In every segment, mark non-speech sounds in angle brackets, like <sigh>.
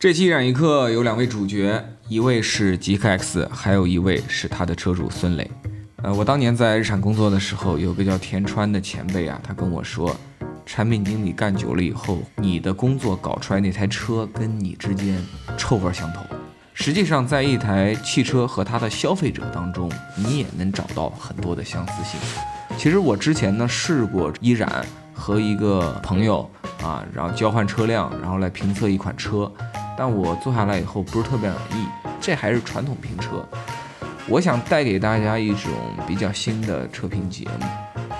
这期染一刻有两位主角，一位是极客 X，还有一位是他的车主孙磊。呃，我当年在日产工作的时候，有个叫田川的前辈啊，他跟我说，产品经理干久了以后，你的工作搞出来那台车跟你之间臭味相投。实际上，在一台汽车和它的消费者当中，你也能找到很多的相似性。其实我之前呢试过一染和一个朋友啊，然后交换车辆，然后来评测一款车，但我坐下来以后不是特别满意。这还是传统评车，我想带给大家一种比较新的车评节目。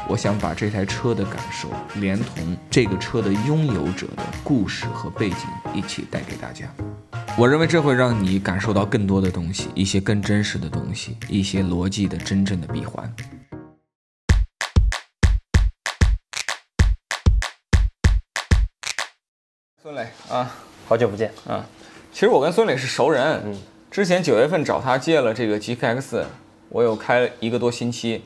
我想把这台车的感受，连同这个车的拥有者的故事和背景一起带给大家。我认为这会让你感受到更多的东西，一些更真实的东西，一些逻辑的真正的闭环。孙磊啊，好久不见。啊，其实我跟孙磊是熟人，嗯，之前九月份找他借了这个 GK X，我有开一个多星期，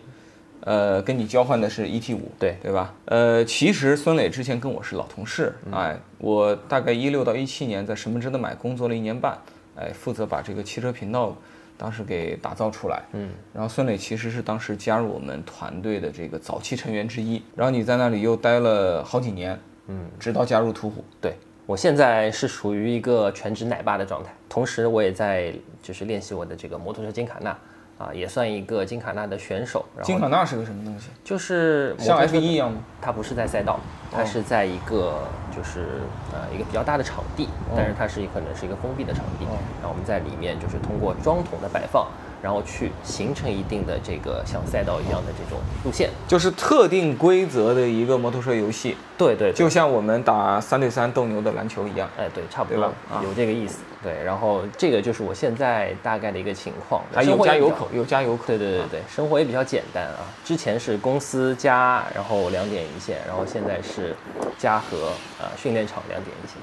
呃，跟你交换的是 ET 五，对。对吧？呃，其实孙磊之前跟我是老同事，嗯。哎，我大概一六到一七年在什么值得买工作了一年半，哎，负责把这个汽车频道当时给打造出来，嗯，然后孙磊其实是当时加入我们团队的这个早期成员之一，然后你在那里又待了好几年，嗯，直到加入途虎，对我现在是属于一个全职奶爸的状态，同时我也在就是练习我的这个摩托车金卡纳，啊，也算一个金卡纳的选手。然后金卡纳是个什么东西？就是像 F 一一样吗？它不是在赛道，它哦是在一个就是呃一个比较大的场地，但是它是可能是一个封闭的场地，哦然后我们在里面就是通过桩桶的摆放，然后去形成一定的这个像赛道一样的这种路线。就是特定规则的一个摩托车游戏，对对，就像我们打三对三斗牛的篮球一样。哎，对，差不多有这个意思。对，然后这个就是我现在大概的一个情况。还有加油口，有加油口。对对对对，生活也比较简单啊。之前是公司加，然后两点一线，然后现在是家和呃训练场两点一线。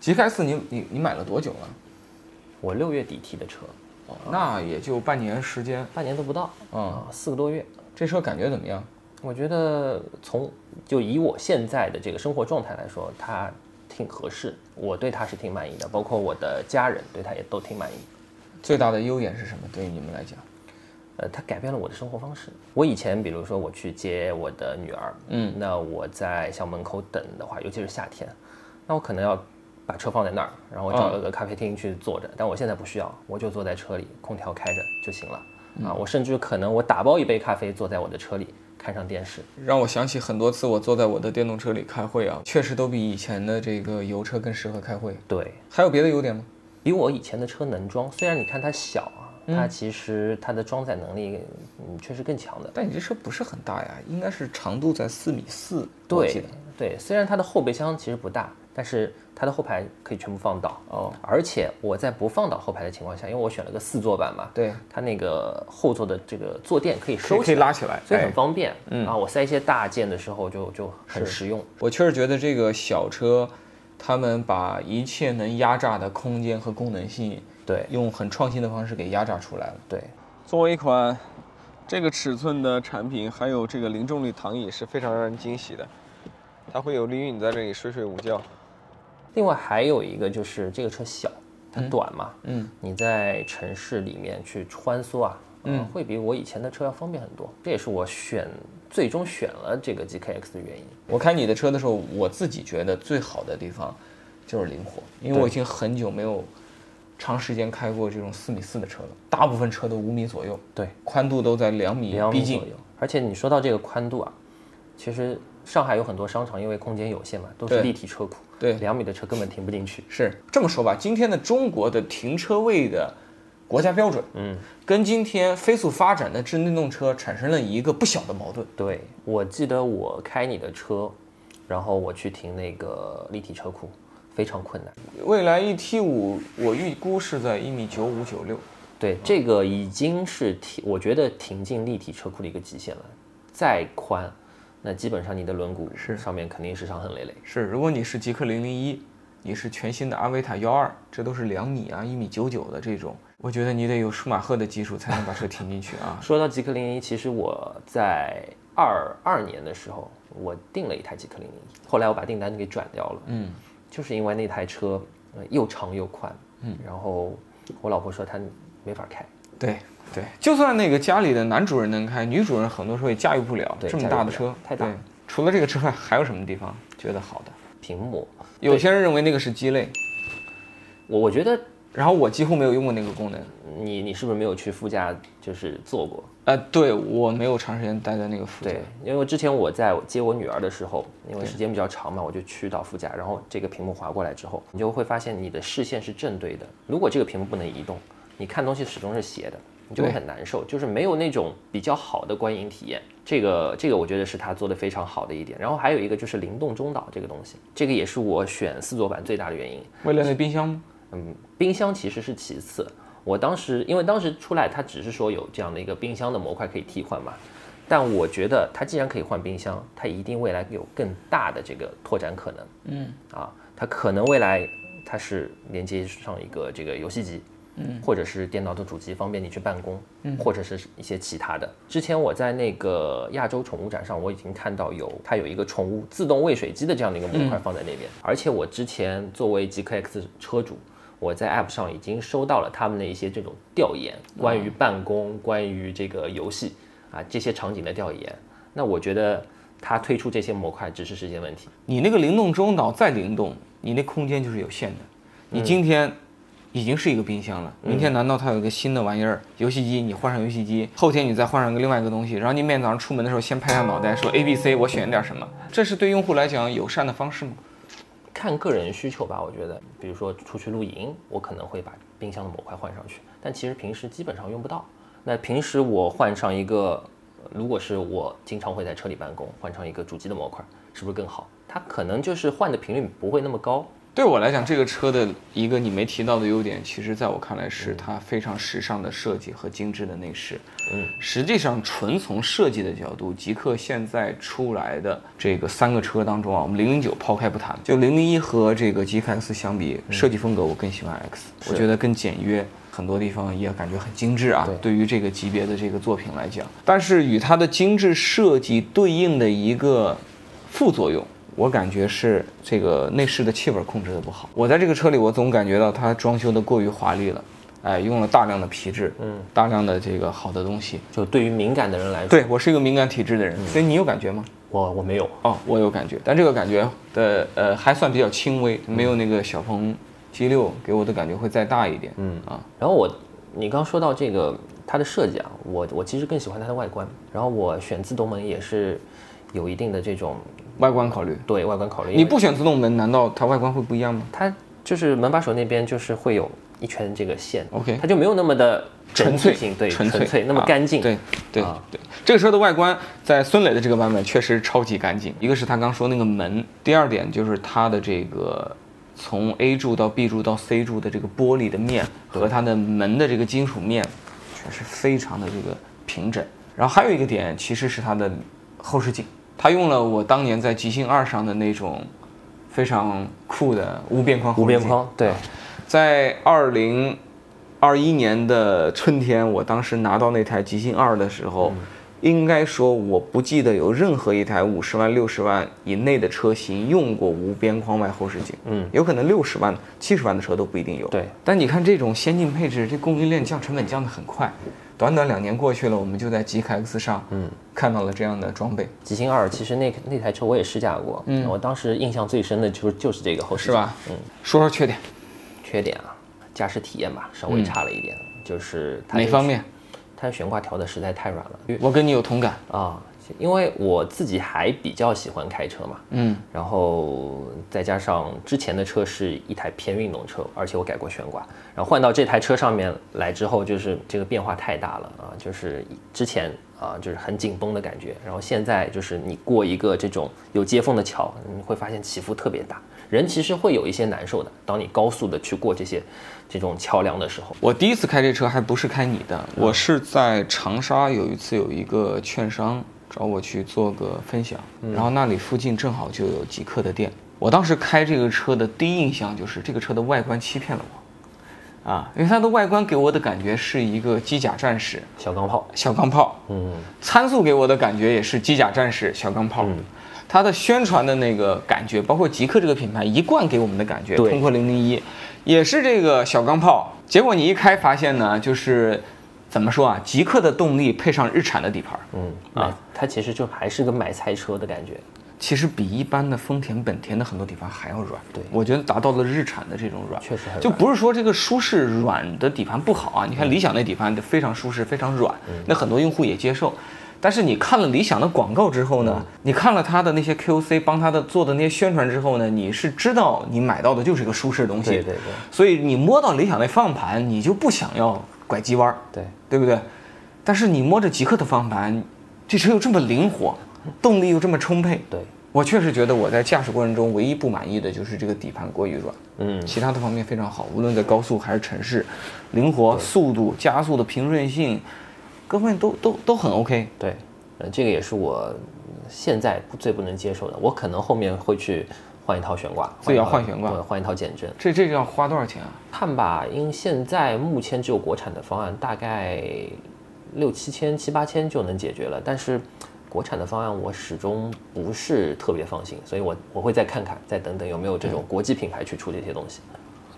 GK X 你你你买了多久了？我六月底提的车，哦，那也就半年时间。半年都不到，嗯啊，四个多月。这车感觉怎么样？我觉得从就以我现在的这个生活状态来说，它挺合适，我对它是挺满意的，包括我的家人对它也都挺满意。最大的优点是什么？对于你们来讲？呃，它改变了我的生活方式。我以前，比如说我去接我的女儿，嗯那我在校门口等的话，尤其是夏天，那我可能要把车放在那儿，然后找了个咖啡厅去坐着。但我现在不需要，我就坐在车里，空调开着就行了。啊，我甚至可能我打包一杯咖啡，坐在我的车里看上电视。让我想起很多次我坐在我的电动车里开会啊，确实都比以前的这个油车更适合开会。对还有别的优点吗？比我以前的车能装，虽然你看它小啊，嗯它其实它的装载能力，嗯，确实更强的。但你这车不是很大呀，应该是长度在四米四，对得。对，虽然它的后备箱其实不大，但是它的后排可以全部放倒。哦，而且我在不放倒后排的情况下，因为我选了个四座版嘛，对，它那个后座的这个坐垫可以收起来，以拉起来，所以很哎方便。嗯啊，我塞一些大件的时候就就很实用。我确实觉得这个小车，他们把一切能压榨的空间和功能性，对用很创新的方式给压榨出来了。对，作为一款这个尺寸的产品，还有这个零重力躺椅是非常让人惊喜的。它会有利于你在这里睡睡午觉。另外还有一个就是这个车小，它短嘛，嗯，你在城市里面去穿梭啊，嗯呃会比我以前的车要方便很多。这也是我选最终选了这个 GKX 的原因。我开你的车的时候，我自己觉得最好的地方就是灵活，因为我已经很久没有长时间开过这种四米四的车了，大部分车都五米左右，对，宽度都在两米逼近两米左。右。而且你说到这个宽度啊，其实上海有很多商场因为空间有限嘛，都是立体车库，对两米的车根本停不进去。是这么说吧，今天的中国的停车位的国家标准，嗯，跟今天飞速发展的智能电动车产生了一个不小的矛盾。对，我记得我开你的车，然后我去停那个立体车库，非常困难。未来 ET 五，我预估是在一米九五九六。对，这个已经是停，我觉得停进立体车库的一个极限了。再宽，那基本上你的轮毂是上面肯定是伤痕累累。是，如果你是极氪零零一，你是全新的阿维塔幺二，这都是两米啊、一米九九的这种，我觉得你得有舒马赫的技术才能把车停进去啊。<laughs> 说到极氪零零一，其实我在二二年的时候，我订了一台极氪零零一，后来我把订单给转掉了，嗯，就是因为那台车呃又长又宽，嗯，然后我老婆说她没法开，对对，就算那个家里的男主人能开，女主人很多时候也驾驭不了这么大的车，太大对。除了这个之外，还有什么地方觉得好的？屏幕，有些人认为那个是鸡肋，我我觉得然后我几乎没有用过那个功能。你你是不是没有去副驾就是坐过？呃，对我没有长时间待在那个副驾。对，因为之前我在接我女儿的时候，因为时间比较长嘛，我就去到副驾，然后这个屏幕划过来之后，你就会发现你的视线是正对的。如果这个屏幕不能移动，你看东西始终是斜的，你就会很难受，就是没有那种比较好的观影体验。这个这个我觉得是他做的非常好的一点。然后还有一个就是灵动中岛这个东西，这个也是我选四座版最大的原因。为了那冰箱吗？嗯，冰箱其实是其次。我当时因为当时出来，它只是说有这样的一个冰箱的模块可以替换嘛，但我觉得它既然可以换冰箱，它一定未来有更大的这个拓展可能。嗯，啊，它可能未来它是连接上一个这个游戏机，嗯，或者是电脑的主机，方便你去办公，嗯，或者是一些其他的。之前我在那个亚洲宠物展上，我已经看到有它有一个宠物自动喂水机的这样的一个模块放在那边，而且我之前作为极客 X 车主。我在 App 上已经收到了他们的一些这种调研，关于办公、关于这个游戏啊这些场景的调研。那我觉得它推出这些模块只是时间问题。你那个灵动中岛再灵动，你那空间就是有限的。嗯你今天已经是一个冰箱了，明天难道它有一个新的玩意儿，游戏机，你换上游戏机，后天你再换上个另外一个东西，然后你每天早上出门的时候先拍下脑袋说 A、B、C，我选点什么？这是对用户来讲友善的方式吗？看个人需求吧，我觉得，比如说出去露营，我可能会把冰箱的模块换上去，但其实平时基本上用不到。那平时我换上一个，呃如果是我经常会在车里办公，换上一个主机的模块，是不是更好？它可能就是换的频率不会那么高。对我来讲，这个车的一个你没提到的优点，其实在我看来是它非常时尚的设计和精致的内饰。嗯，实际上纯从设计的角度，极客现在出来的这个三个车当中啊，我们零零九抛开不谈，就零零一和这个极客 X 相比，设计风格我更喜欢 X，我觉得更简约。很多地方也感觉很精致啊，对。对于这个级别的这个作品来讲，但是与它的精致设计对应的一个副作用，我感觉是这个内饰的气味控制的不好。我在这个车里，我总感觉到它装修的过于华丽了，哎，用了大量的皮质，嗯，大量的这个好的东西。就对于敏感的人来说，对我是一个敏感体质的人，所以你有感觉吗？我我没有。哦，我有感觉，但这个感觉的呃还算比较轻微，没有那个小鹏 G 六给我的感觉会再大一点。嗯啊，然后我，你刚说到这个它的设计啊，我我其实更喜欢它的外观。然后我选自动门也是有一定的这种外观考虑，对外观考虑。你不选自动门，难道它外观会不一样吗？它就是门把手那边就是会有一圈这个线 OK 它就没有那么的纯粹性，对，纯纯粹那么啊干净。对对啊对，这个车的外观在孙磊的这个版本确实超级干净。一个是他刚说那个门，第二点就是它的这个从 A 柱到 B 柱到 C 柱的这个玻璃的面和它的门的这个金属面，确实非常的这个平整。然后还有一个点其实是它的后视镜，它用了我当年在极星二上的那种非常酷的无边框无边框，对，在二零二一年的春天，我当时拿到那台极星二的时候，应该说我不记得有任何一台五十万、六十万以内的车型用过无边框外后视镜。嗯，有可能六十万、七十万的车都不一定有。对，但你看这种先进配置，这供应链降成本降得很快，短短两年过去了，我们就在极客 X 上，嗯，看到了这样的装备，极星二其实那那台车我也试驾过，嗯。我当时印象最深的就是就是这个后视镜。是吧？嗯，说说缺点，缺点啊，驾驶体验吧，稍微差了一点，就是哪方面？它悬挂调的实在太软了。我跟你有同感。啊，因为我自己还比较喜欢开车嘛，嗯，然后再加上之前的车是一台偏运动车，而且我改过悬挂，然后换到这台车上面来之后，就是这个变化太大了啊，就是之前啊就是很紧绷的感觉，然后现在就是你过一个这种有接缝的桥，你会发现起伏特别大，人其实会有一些难受的，当你高速的去过这些这种桥梁的时候，我第一次开这车还不是开你的，我是在长沙有一次有一个券商找我去做个分享，然后那里附近正好就有极客的店。我当时开这个车的第一印象就是这个车的外观欺骗了我。啊，因为它的外观给我的感觉是一个机甲战士。小钢炮，小钢炮，嗯，参数给我的感觉也是机甲战士小钢炮。它的宣传的那个感觉，包括极客这个品牌一贯给我们的感觉，对通过零零一也是这个小钢炮。结果你一开发现呢，就是怎么说啊？极客的动力配上日产的底盘，嗯啊，它其实就还是个买菜车的感觉。其实比一般的丰田、本田的很多底盘还要软。对我觉得达到了日产的这种软，确实很就不是说这个舒适软的底盘不好啊。你看理想那底盘非常舒适，非常软，那很多用户也接受。但是你看了理想的广告之后呢，你看了他的那些 QC 帮他的做的那些宣传之后呢，你是知道你买到的就是一个舒适的东西。对对对。所以你摸到理想那方向盘，你就不想要拐急弯儿，对，对不对？但是你摸着极客的方向盘，这车又这么灵活，动力又这么充沛，对，我确实觉得我在驾驶过程中唯一不满意的就是这个底盘过于软，嗯，其他的方面非常好，无论在高速还是城市，灵活、速度、加速的平顺性，各方面都都都很 OK。对，呃，这个也是我现在最不能接受的。我可能后面会去换一套悬挂，所以要换悬挂对，换一套减震。这这个要花多少钱啊？看吧，因为现在目前只有国产的方案，大概六七千、七八千就能解决了。但是国产的方案我始终不是特别放心，所以我我会再看看，再等等有没有这种国际品牌去出这些东西。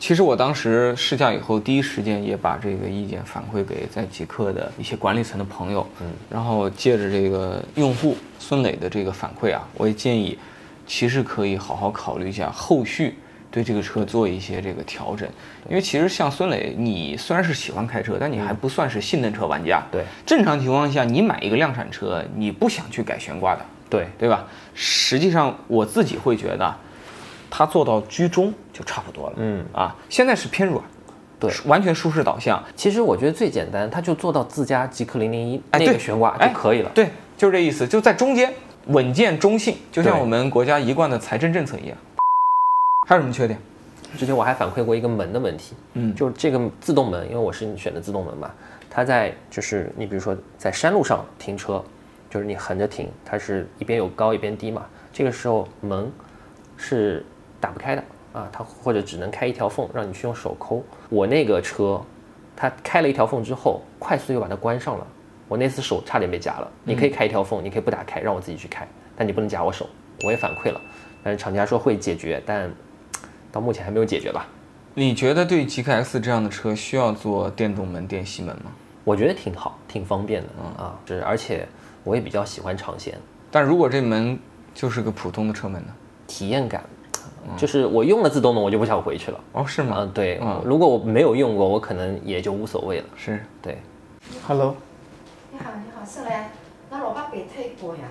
其实我当时试驾以后，第一时间也把这个意见反馈给在极客的一些管理层的朋友，嗯，然后借着这个用户孙磊的这个反馈啊，我也建议，其实可以好好考虑一下后续对这个车做一些这个调整，因为其实像孙磊，你虽然是喜欢开车，但你还不算是性能车玩家，对，正常情况下，你买一个量产车，你不想去改悬挂的，对，对吧？实际上我自己会觉得，它做到居中就差不多了。嗯啊，现在是偏软，对完全舒适导向。其实我觉得最简单，它就做到自家极客零零一那个悬挂就可以了。对，就是这意思，就在中间，稳健中性，就像我们国家一贯的财政政策一样。还有什么缺点？之前我还反馈过一个门的问题，嗯就是这个自动门，因为我是选的自动门嘛，它在就是你比如说在山路上停车，就是你横着停，它是一边有高一边低嘛，这个时候门是打不开的啊，它或者只能开一条缝，让你去用手抠。我那个车，它开了一条缝之后，快速又把它关上了，我那次手差点被夹了。你可以开一条缝，你可以不打开，让我自己去开，但你不能夹我手。我也反馈了，但是厂家说会解决，但到目前还没有解决吧。你觉得对极客 X 这样的车需要做电动门、电吸门吗？我觉得挺好，挺方便的嗯啊，是而且我也比较喜欢尝鲜，但如果这门就是个普通的车门呢？体验感，就是我用了自动门，我就不想回去了。哦，是吗？嗯，对嗯，如果我没有用过，我可能也就无所谓了。是。对，Hello，你好，你好，是嘞，那老爸俾推过呀？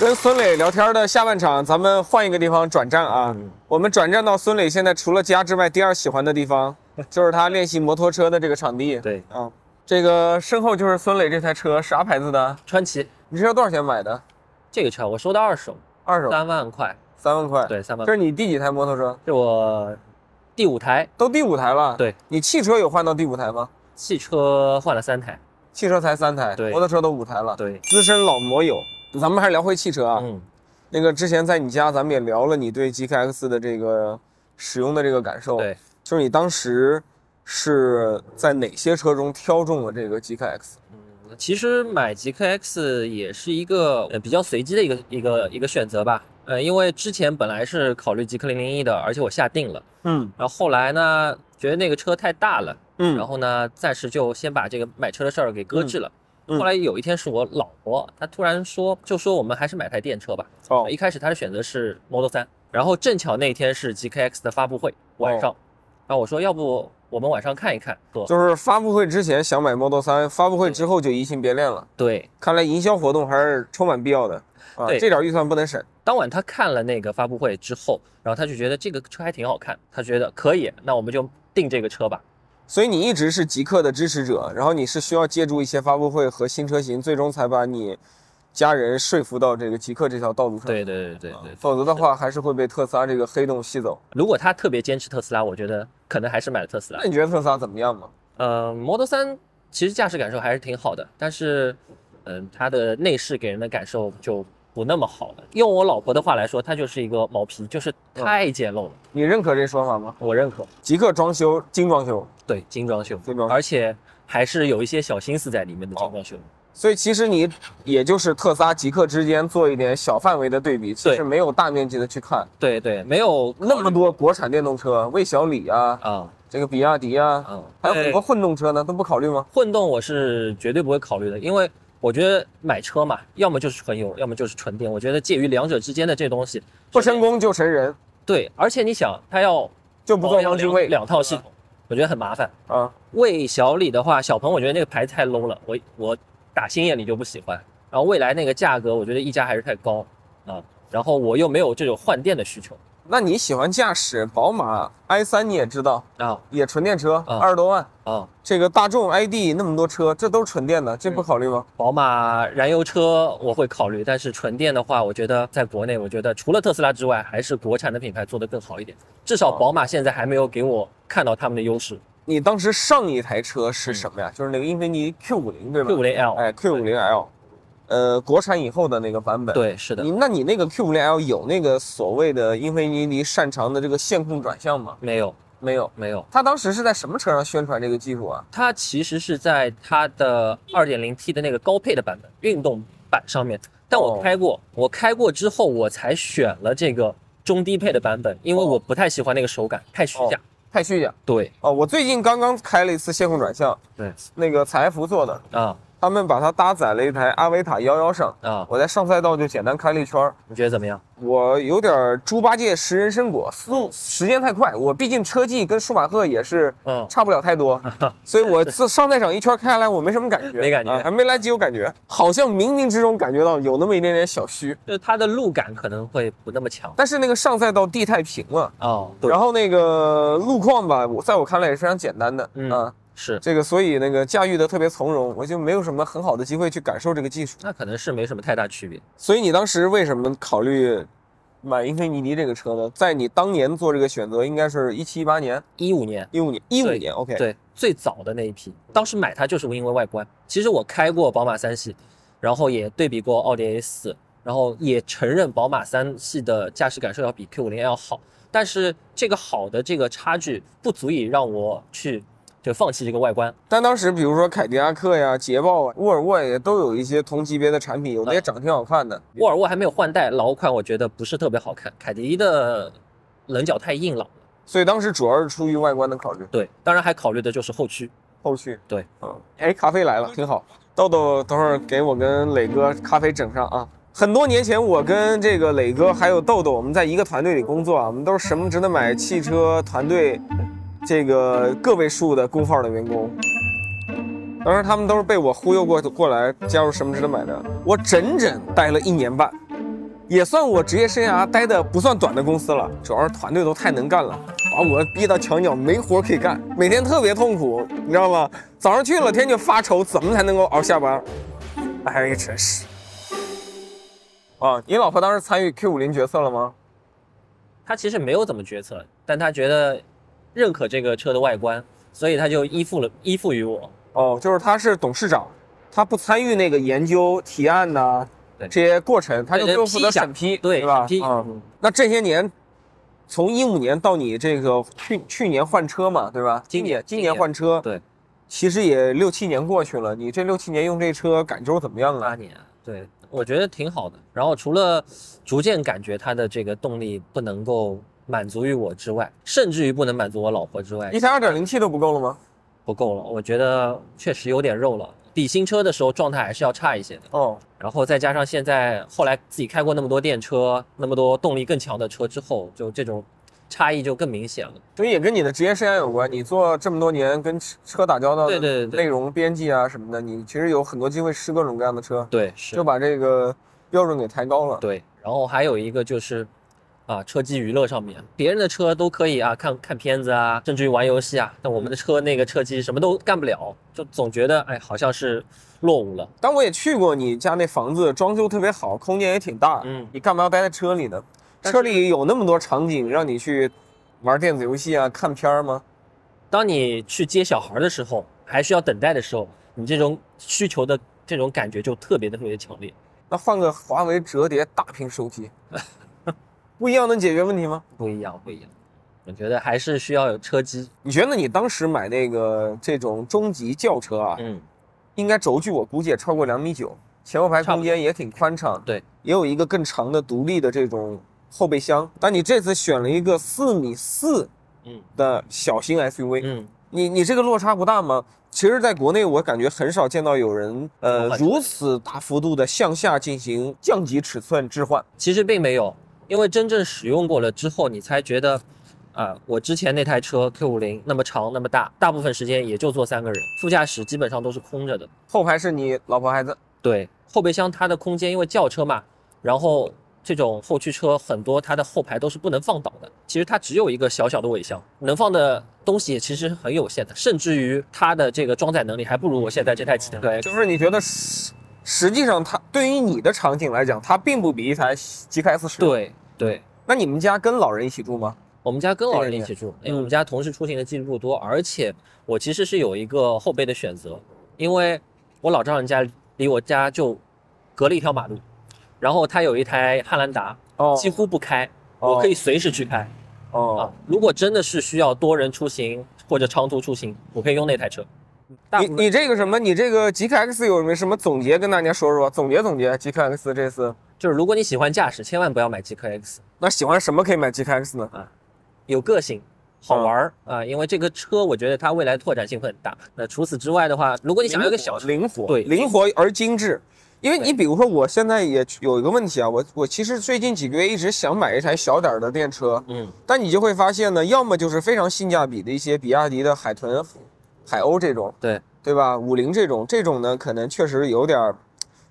跟孙磊聊天的下半场，咱们换一个地方转战啊。我们转战到孙磊现在除了家之外第二喜欢的地方，就是他练习摩托车的这个场地。对啊，这个身后就是孙磊这台车，啥牌子的？川崎你这车多少钱买的？这个车我收的二手，二手，三万块，三万块。对，三万这。是你第几台摩托车？这我第五台都第五台了。对，你汽车有换到第五台吗？汽车换了三台。汽车才三台，对摩托车都五台了。对，资深老摩友，咱们还是聊回汽车啊。嗯，那个之前在你家，咱们也聊了你对 GKX 的这个使用的这个感受。对，就是你当时是在哪些车中挑中了这个 GKX？其实买极客 X 也是一个呃比较随机的一个一个一个选择吧。呃，因为之前本来是考虑极客零零一的，而且我下定了。嗯然后后来呢，觉得那个车太大了，嗯然后呢，暂时就先把这个买车的事儿给搁置了。后来有一天是我老婆，她突然说，就说我们还是买台电车吧。哦一开始她的选择是 Model 3，然后正巧那天是 GKX 的发布会晚上，然后我说要不我们晚上看一看。就是发布会之前想买 Model 3，发布会之后就移情别恋了。对，看来营销活动还是充满必要的啊，对这点预算不能省。当晚他看了那个发布会之后，然后他就觉得这个车还挺好看，他觉得可以，那我们就定这个车吧。所以你一直是极客的支持者，然后你是需要借助一些发布会和新车型，最终才把你家人说服到这个极客这条道路上。对对对对对，否则的话还是会被特斯拉这个黑洞吸走。如果他特别坚持特斯拉，我觉得可能还是买了特斯拉那。你觉得特斯拉怎么样嘛？呃，Model 3其实驾驶感受还是挺好的，但是，嗯、它的内饰给人的感受就不那么好了。用我老婆的话来说，它就是一个毛坯，就是太简陋了。你认可这说法吗？我认可，极客装修精装修，对精装修，精装修而且还是有一些小心思在里面的精装修。所以其实你也就是特斯拉、极客之间做一点小范围的对比，其实对没有大面积的去看对对，没有那么多国产电动车，魏小李啊，啊，这个比亚迪啊，嗯，还有很多混动车呢，都不考虑吗？混动我是绝对不会考虑的，因为我觉得买车嘛，要么就是纯油，要么就是纯电。我觉得介于两者之间的这东西不成功就成人，对，而且你想，它要就不做汪精卫两两套系统，我觉得很麻烦。啊。魏小李的话，小鹏我觉得那个牌子太 low 了，我我打心眼里就不喜欢。然后未来那个价格，我觉得溢价还是太高啊。然后我又没有这种换电的需求那你喜欢驾驶宝马 i 三，你也知道，啊也纯电车，啊二十多万。啊！这个大众 ID 那么多车，这都是纯电的，这不考虑吗？宝马燃油车我会考虑，但是纯电的话，我觉得在国内，我觉得除了特斯拉之外，还是国产的品牌做得更好一点。至少宝马现在还没有给我看到他们的优势。你当时上一台车是什么呀？就是那个英菲尼迪 Q 五零，对吧 Q 五零 L，哎，Q 五零 L，呃，国产以后的那个版本。，对，是的你，那你那个 Q 五零 L 有那个所谓的英菲尼迪擅长的这个线控转向吗？没有没有。没有，它当时是在什么车上宣传这个技术啊？它其实是在它的 2.0T 的那个高配的版本运动版上面，但我哦开过，我开过之后我才选了这个中低配的版本，因为我不太喜欢那个手感，太虚假。太虚假对。哦！我最近刚刚开了一次线控转向，对。那个采埃孚做的，啊他们把它搭载了一台阿维塔幺幺上，啊，我在上赛道就简单开了一圈儿，你觉得怎么样？我有点儿猪八戒食人参果，思路时间太快。我毕竟车技跟舒马赫也是嗯差不了太多，<laughs> 所以我自上赛场一圈开下来，我没什么感觉，没感觉啊还没来及有感觉，好像冥冥之中感觉到有那么一点点小虚。就是它的路感可能会不那么强。但是那个上赛道地太平了，哦，对然，后那个路况吧，我在我看来也是非常简单的，嗯啊，是，这个所以那个驾驭的特别从容，我就没有什么很好的机会去感受这个技术。那可能是没什么太大区别。所以你当时为什么考虑买英菲尼迪这个车呢？在你当年做这个选择，应该是一七一八年、一五年，一五年、一五对年，OK，，对，最早的那一批，当时买它就是因为外观。其实我开过宝马三系，然后也对比过奥迪 A 四，然后也承认宝马三系的驾驶感受要比 Q 五零要好，但是这个好的这个差距不足以让我去就放弃这个外观。但当时比如说凯迪拉克呀、捷豹啊、沃尔沃也都有一些同级别的产品，有的也长得挺好看的。沃尔沃还没有换代，老款我觉得不是特别好看，凯迪的棱角太硬朗了。所以当时主要是出于外观的考虑。对，当然还考虑的就是后驱。后驱，对，嗯，哎，咖啡来了，挺好。豆豆，等会儿给我跟磊哥咖啡整上啊。很多年前，我跟这个磊哥还有豆豆，我们在一个团队里工作啊，我们都是什么值得买汽车团队这个个位数的工号的员工。当时他们都是被我忽悠过过来加入什么值得买的。我整整待了一年半，也算我职业生涯待的不算短的公司了。主要是团队都太能干了，把我逼到墙角，没活可以干，每天特别痛苦，你知道吗？早上去了，天就发愁怎么才能够熬下班。哎，真是。啊，你老婆当时参与 Q 五零决策了吗？她其实没有怎么决策，但她觉得认可这个车的外观，所以他就依附了依附于我。哦，就是他是董事长，他不参与那个研究提案呐、对这些过程，他就负责审批，对吧？批啊、嗯那这些年，从一五年到你这个去去年换车嘛，对吧？今年年今年换车，对，其实也六七年过去了，你这六七年用这车感受怎么样啊？八年，对我觉得挺好的。然后除了逐渐感觉它的这个动力不能够满足于我之外，甚至于不能满足我老婆之外一，台二点零 T 都不够了吗？不够了。我觉得确实有点肉了，比新车的时候状态还是要差一些的。哦，然后再加上现在后来自己开过那么多电车，那么多动力更强的车之后，就这种差异就更明显了。所以也跟你的职业生涯有关。你做这么多年跟车车打交道的对对内容编辑啊什么的，你其实有很多机会试各种各样的车，对，是就把这个标准给抬高了。对，然后还有一个就是，啊，车机娱乐上面，别人的车都可以啊，看看片子啊，甚至于玩游戏啊，但我们的车那个车机什么都干不了，就总觉得哎，好像是落伍了。但我也去过你家那房子，装修特别好，空间也挺大。嗯你干嘛要待在车里呢？车里有那么多场景让你去玩电子游戏啊、看片儿吗？当你去接小孩的时候，还需要等待的时候，你这种需求的这种感觉就特别的特别强烈。那换个华为折叠大屏手机，<laughs> 不一样能解决问题吗？不一样，不一样。我觉得还是需要有车机。你觉得你当时买那个这种中级轿车啊，嗯，应该轴距我估计也超过两米九，前后排空间也挺宽敞，对，也有一个更长的独立的这种后备箱。但你这次选了一个四米四嗯的小型 SUV，嗯，你你这个落差不大吗？其实，在国内我感觉很少见到有人呃如此大幅度的向下进行降级尺寸置换。其实并没有，因为真正使用过了之后，你才觉得，啊、我之前那台车 Q 五零那么长那么大，大部分时间也就坐三个人，副驾驶基本上都是空着的。后排是你老婆孩子，对，后备箱它的空间因为轿车嘛，然后这种后驱车很多它的后排都是不能放倒的，其实它只有一个小小的尾箱，能放的东西其实很有限的，甚至于它的这个装载能力还不如我现在这台吉特 X。就是你觉得实实际上它对于你的场景来讲，它并不比一台 GKS 十。对对，那你们家跟老人一起住吗？我们家跟老人一起住，因为我们家同时出行的记录不多，而且我其实是有一个后备的选择，因为我老丈人家离我家就隔了一条马路，然后他有一台汉兰达，哦几乎不开，哦我可以随时去开啊哦，。如果真的是需要多人出行或者长途出行，我可以用那台车。你你这个什么？你这个极客 X 有没有什么总结跟大家说说？总结总结，极客 X 这次就是如果你喜欢驾驶，千万不要买极氪 X，那喜欢什么可以买极氪 X 呢？啊有个性。好玩儿嗯啊、因为这个车我觉得它未来拓展性会很大。那除此之外的话，如果你想要一个小车，灵活，对灵活而精致。因为你比如说，我现在也有一个问题啊，我我其实最近几个月一直想买一台小点儿的电车，嗯，但你就会发现呢，要么就是非常性价比的一些比亚迪的海豚、海鸥这种，对，对吧？五菱这种，这种呢可能确实有点儿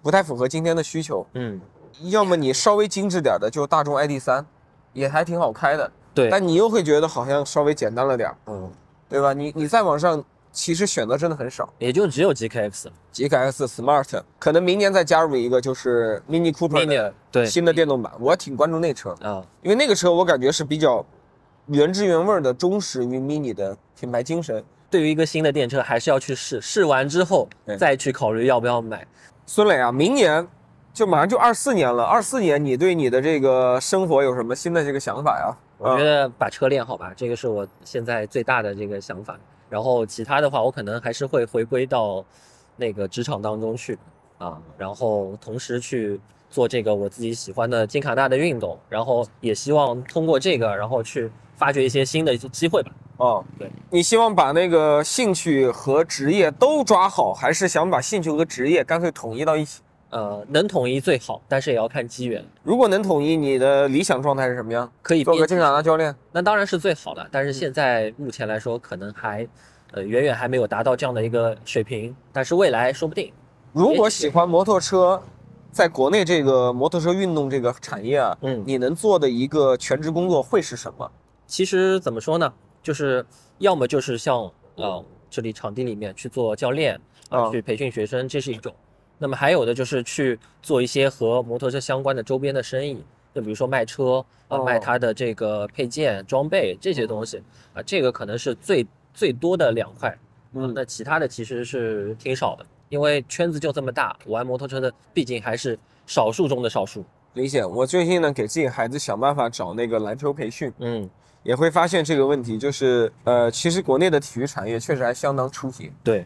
不太符合今天的需求。嗯，要么你稍微精致点的，就大众 ID 三，也还挺好开的，对，但你又会觉得好像稍微简单了点儿，嗯，对吧？你你再往上，其实选择真的很少。也就只有 GKX GKX Smart 可能明年再加入一个就是 Mini Cooper 对。新的电动版，我挺关注那车，啊，因为那个车我感觉是比较原汁原味的忠实于 Mini 的品牌精神。对于一个新的电车，还是要去试，试完之后再去考虑要不要买。孙磊啊，明年就马上就二四年了，二四年你对你的这个生活有什么新的这个想法呀？我觉得把车练好吧，这个是我现在最大的这个想法。然后其他的话，我可能还是会回归到那个职场当中去啊，然后同时去做这个我自己喜欢的金卡纳的运动，然后也希望通过这个，然后去发掘一些新的机会吧。哦，对，你希望把那个兴趣和职业都抓好，还是想把兴趣和职业干脆统一到一起？呃，能统一最好，但是也要看机缘，如果能统一，你的理想状态是什么样？可以做个金卡纳教练？那当然是最好的，但是现在目前来说，可能还呃远远还没有达到这样的一个水平，但是未来说不定。如果喜欢摩托车，在国内这个摩托车运动这个产业啊，嗯你能做的一个全职工作会是什么？其实怎么说呢，就是要么就是像呃这里场地里面去做教练啊、啊去培训学生，这是一种。那么还有的就是去做一些和摩托车相关的周边的生意，就比如说卖车啊、哦卖它的这个配件、装备这些东西啊，这个可能是最最多的两块。嗯那其他的其实是挺少的，因为圈子就这么大，玩摩托车的毕竟还是少数中的少数。理解。我最近呢，给自己孩子想办法找那个篮球培训，嗯，也会发现这个问题，就是呃，其实国内的体育产业确实还相当出息。对，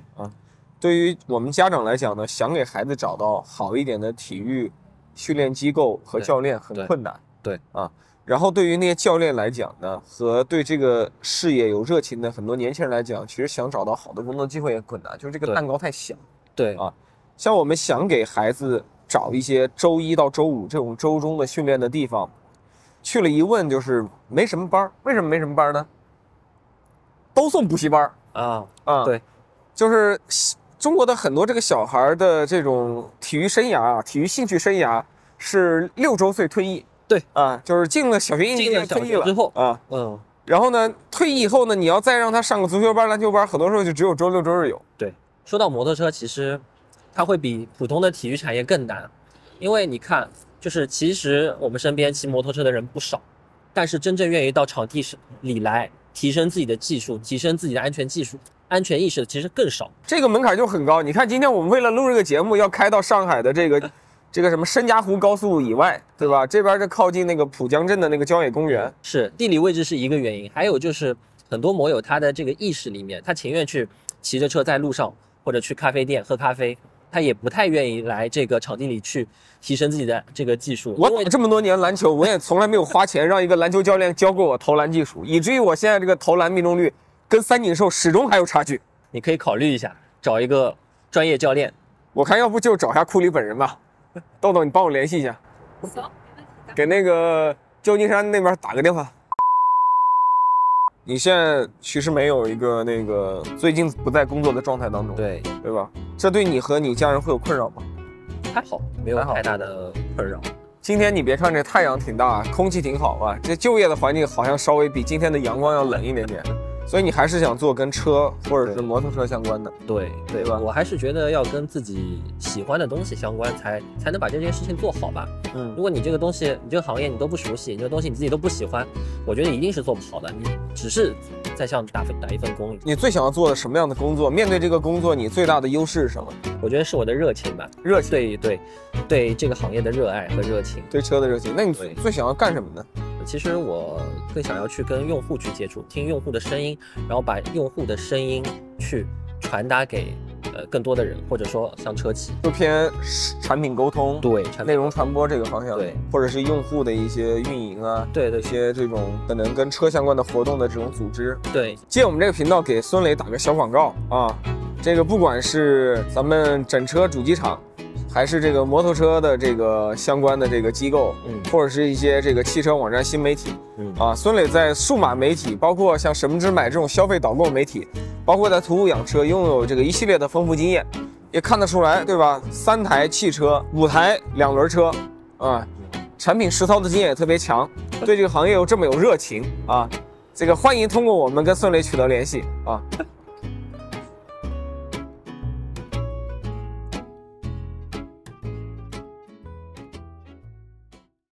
对于我们家长来讲呢，想给孩子找到好一点的体育训练机构和教练很困难。对啊，然后对于那些教练来讲呢，和对这个事业有热情的很多年轻人来讲，其实想找到好的工作机会也困难，就是这个蛋糕太小。对啊像我们想给孩子找一些周一到周五这种周中的训练的地方，去了一问就是没什么班儿，为什么没什么班儿呢？都送补习班儿啊，啊。对，就是西中国的很多这个小孩儿的这种体育生涯啊，体育兴趣生涯是六周岁退役。对。啊，就是进了小学一年级了退役了。之后啊，嗯，然后呢，退役以后呢，你要再让他上个足球班、篮球班，很多时候就只有周六周日有。对。说到摩托车，其实它会比普通的体育产业更难，因为你看，就是其实我们身边骑摩托车的人不少，但是真正愿意到场地里来提升自己的技术、提升自己的安全技术、安全意识的其实更少。这个门槛就很高。你看，今天我们为了录这个节目，要开到上海的这个 <laughs> 这个什么申嘉湖高速以外，对吧？这边是靠近那个浦江镇的那个郊野公园。是地理位置是一个原因，还有就是很多摩友他的这个意识里面，他情愿去骑着车在路上或者去咖啡店喝咖啡，他也不太愿意来这个场地里去提升自己的这个技术。我打这么多年篮球，我也从来没有花钱让一个篮球教练教过我投篮技术，以至于我现在这个投篮命中率跟三井寿始终还有差距。你可以考虑一下找一个专业教练。我看要不就找一下库里本人吧。豆豆，你帮我联系一下，给那个旧金山那边打个电话。你现在其实没有一个那个最近不在工作的状态当中，对对吧？这对你和你家人会有困扰吗？还好，没有太大的困扰。今天你别看这太阳挺大，空气挺好啊，这就业的环境好像稍微比今天的阳光要冷一点点。所以你还是想做跟车或者是摩托车相关的，对对吧？我还是觉得要跟自己喜欢的东西相关，才才能把这件事情做好吧。嗯，如果你这个东西，你这个行业你都不熟悉，你这个东西你自己都不喜欢，我觉得一定是做不好的。你只是在像打份打一份工。你最想要做的什么样的工作？面对这个工作，你最大的优势是什么？我觉得是我的热情吧，热情。对对，对这个行业的热爱和热情，对车的热情。那你最最想要干什么呢？其实我更想要去跟用户去接触，听用户的声音，然后把用户的声音去传达给呃更多的人，或者说像车企，就偏产品沟通，对，内容传播这个方向，对，或者是用户的一些运营啊，对的，一些这种可能跟车相关的活动的这种组织，对，借我们这个频道给孙磊打个小广告啊，这个不管是咱们整车主机厂。还是这个摩托车的这个相关的这个机构，嗯，或者是一些这个汽车网站新媒体，嗯啊，孙磊在数码媒体，包括像什么之买这种消费导购媒体，包括在途虎养车，拥有这个一系列的丰富经验，也看得出来，对吧？三台汽车，五台两轮车，啊，产品实操的经验也特别强，对这个行业又这么有热情啊，这个欢迎通过我们跟孙磊取得联系啊。